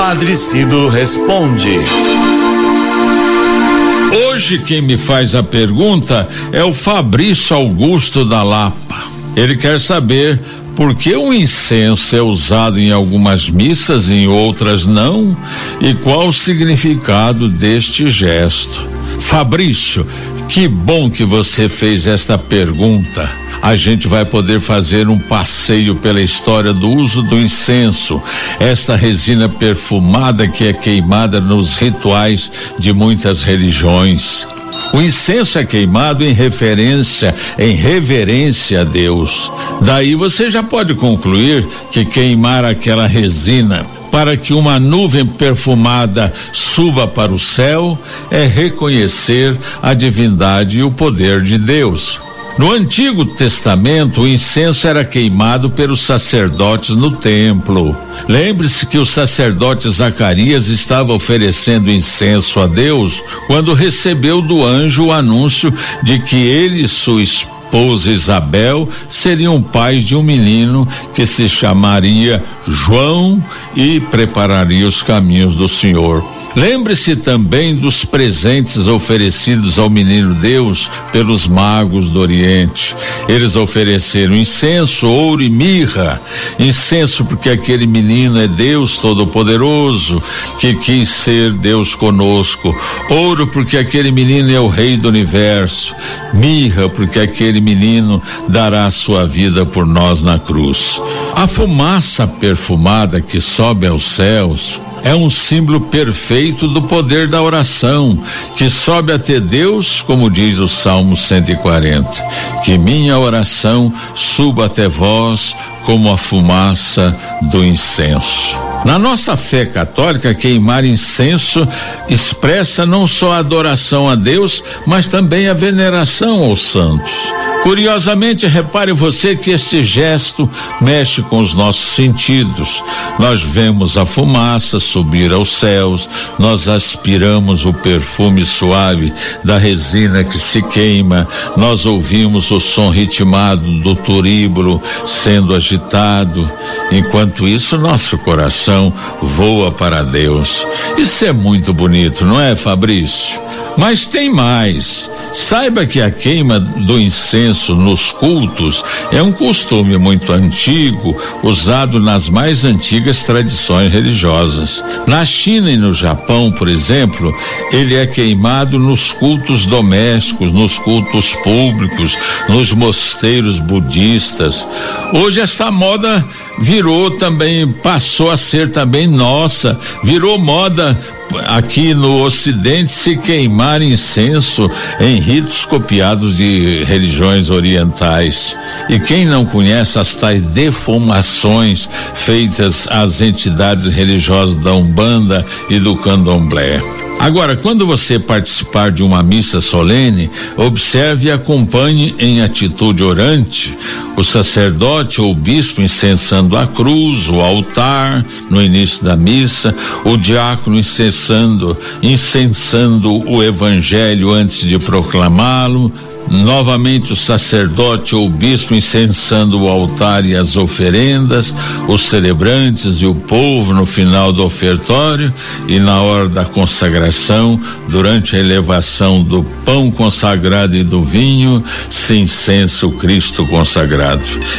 Padre Cido responde. Hoje quem me faz a pergunta é o Fabrício Augusto da Lapa. Ele quer saber por que o incenso é usado em algumas missas e em outras não e qual o significado deste gesto. Fabrício, que bom que você fez esta pergunta a gente vai poder fazer um passeio pela história do uso do incenso, esta resina perfumada que é queimada nos rituais de muitas religiões. O incenso é queimado em referência, em reverência a Deus. Daí você já pode concluir que queimar aquela resina para que uma nuvem perfumada suba para o céu é reconhecer a divindade e o poder de Deus. No Antigo Testamento, o incenso era queimado pelos sacerdotes no templo. Lembre-se que o sacerdote Zacarias estava oferecendo incenso a Deus quando recebeu do anjo o anúncio de que ele e sua esposa Isabel seriam pais de um menino que se chamaria João e prepararia os caminhos do Senhor. Lembre-se também dos presentes oferecidos ao menino Deus pelos magos do Oriente. Eles ofereceram incenso, ouro e mirra. Incenso porque aquele menino é Deus Todo-Poderoso, que quis ser Deus conosco. Ouro porque aquele menino é o Rei do Universo. Mirra porque aquele menino dará sua vida por nós na cruz. A fumaça perfumada que sobe aos céus é um símbolo perfeito do poder da oração, que sobe até Deus, como diz o Salmo 140. Que minha oração suba até vós como a fumaça do incenso. Na nossa fé católica, queimar incenso expressa não só a adoração a Deus, mas também a veneração aos santos. Curiosamente, repare você que este gesto mexe com os nossos sentidos. Nós vemos a fumaça subir aos céus, nós aspiramos o perfume suave da resina que se queima, nós ouvimos o som ritmado do turíbulo sendo agitado. Enquanto isso, nosso coração voa para Deus. Isso é muito bonito, não é, Fabrício? Mas tem mais. Saiba que a queima do incenso nos cultos é um costume muito antigo, usado nas mais antigas tradições religiosas. Na China e no Japão, por exemplo, ele é queimado nos cultos domésticos, nos cultos públicos, nos mosteiros budistas. Hoje essa moda virou também, passou a ser também nossa, virou moda aqui no Ocidente se queimar incenso em ritos copiados de religiões orientais. E quem não conhece as tais defumações feitas às entidades religiosas da Umbanda e do Candomblé? Agora, quando você participar de uma missa solene, observe e acompanhe em atitude orante o sacerdote ou bispo incensando a cruz, o altar no início da missa, o diácono incensando, incensando o evangelho antes de proclamá-lo, Novamente o sacerdote ou bispo incensando o altar e as oferendas, os celebrantes e o povo no final do ofertório e na hora da consagração, durante a elevação do pão consagrado e do vinho, se incensa o Cristo consagrado.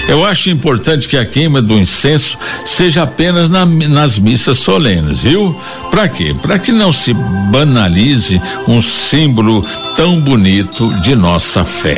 Eu acho importante que a queima do incenso seja apenas na, nas missas solenes, viu? Para quê? Para que não se banalize um símbolo tão bonito de nossa fé.